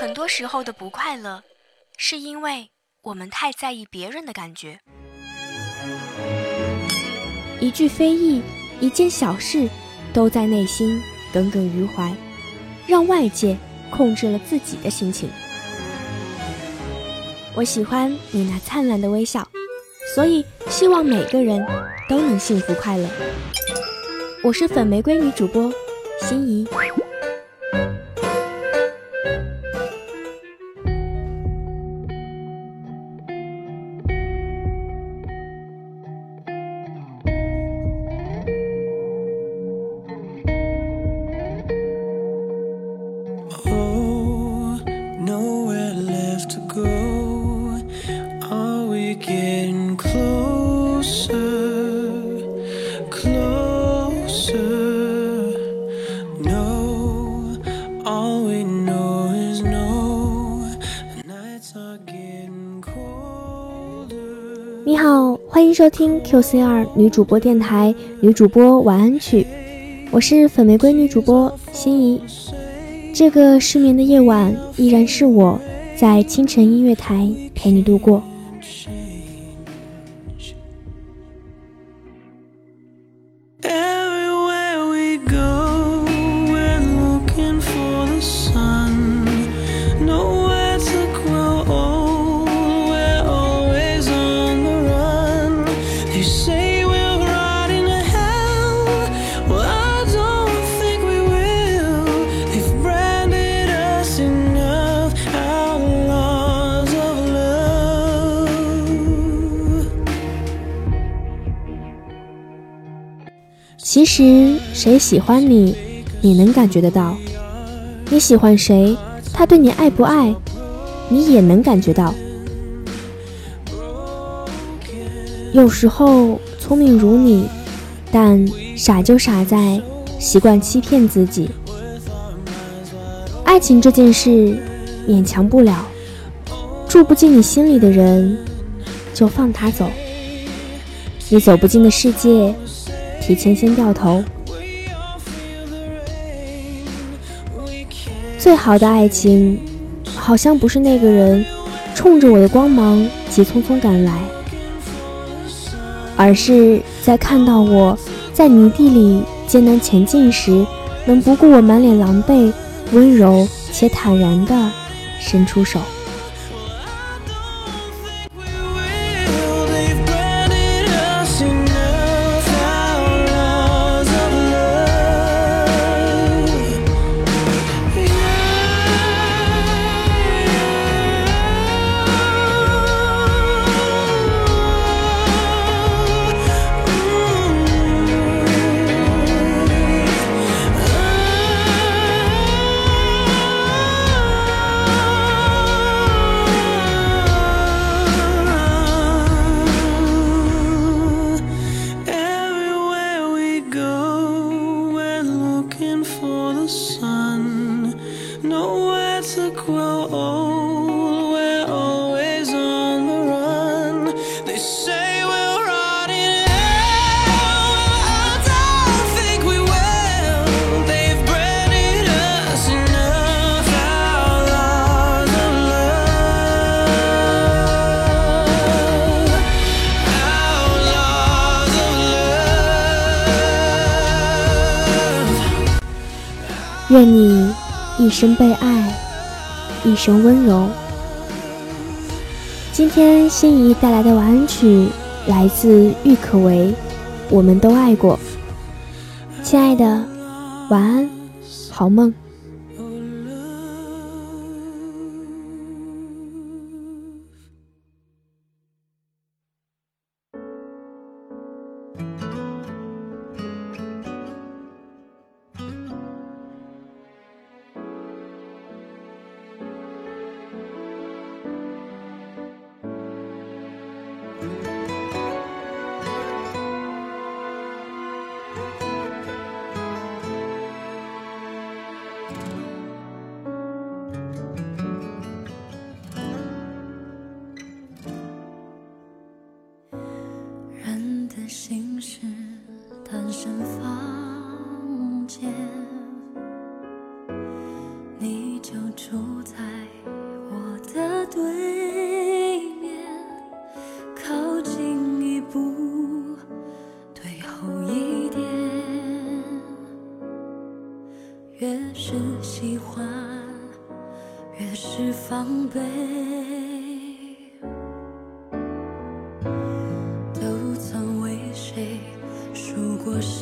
很多时候的不快乐，是因为我们太在意别人的感觉。一句非议，一件小事，都在内心耿耿于怀，让外界控制了自己的心情。我喜欢你那灿烂的微笑，所以希望每个人都能幸福快乐。我是粉玫瑰女主播心怡。你好，欢迎收听 QCR 女主播电台女主播晚安曲，我是粉玫瑰女主播心怡。这个失眠的夜晚，依然是我在清晨音乐台陪你度过。其实谁喜欢你，你能感觉得到；你喜欢谁，他对你爱不爱，你也能感觉到。有时候聪明如你，但傻就傻在习惯欺骗自己。爱情这件事，勉强不了，住不进你心里的人，就放他走。你走不进的世界，提前先掉头。最好的爱情，好像不是那个人冲着我的光芒急匆匆赶来，而是在看到我在泥地里艰难前进时，能不顾我满脸狼狈，温柔且坦然地伸出手。sun, nowhere to grow old. 愿你一生被爱，一生温柔。今天心仪带来的晚安曲来自郁可唯，《我们都爱过》。亲爱的，晚安，好梦。心事单身房间，你就住在我的对面，靠近一步，退后一点，越是喜欢，越是防备。was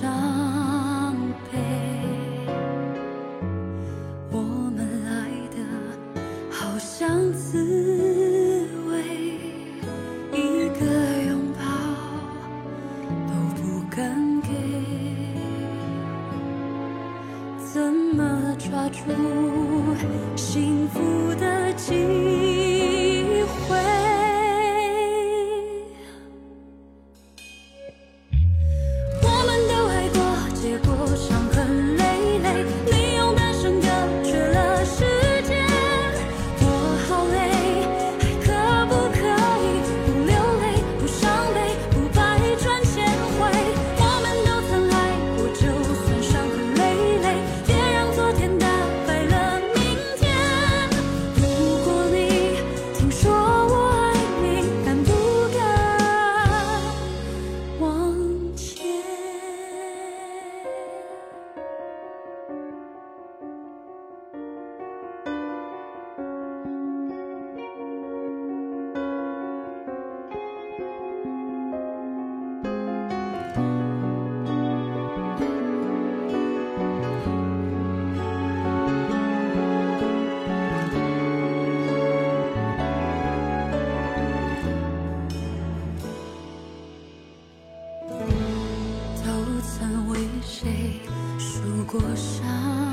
伤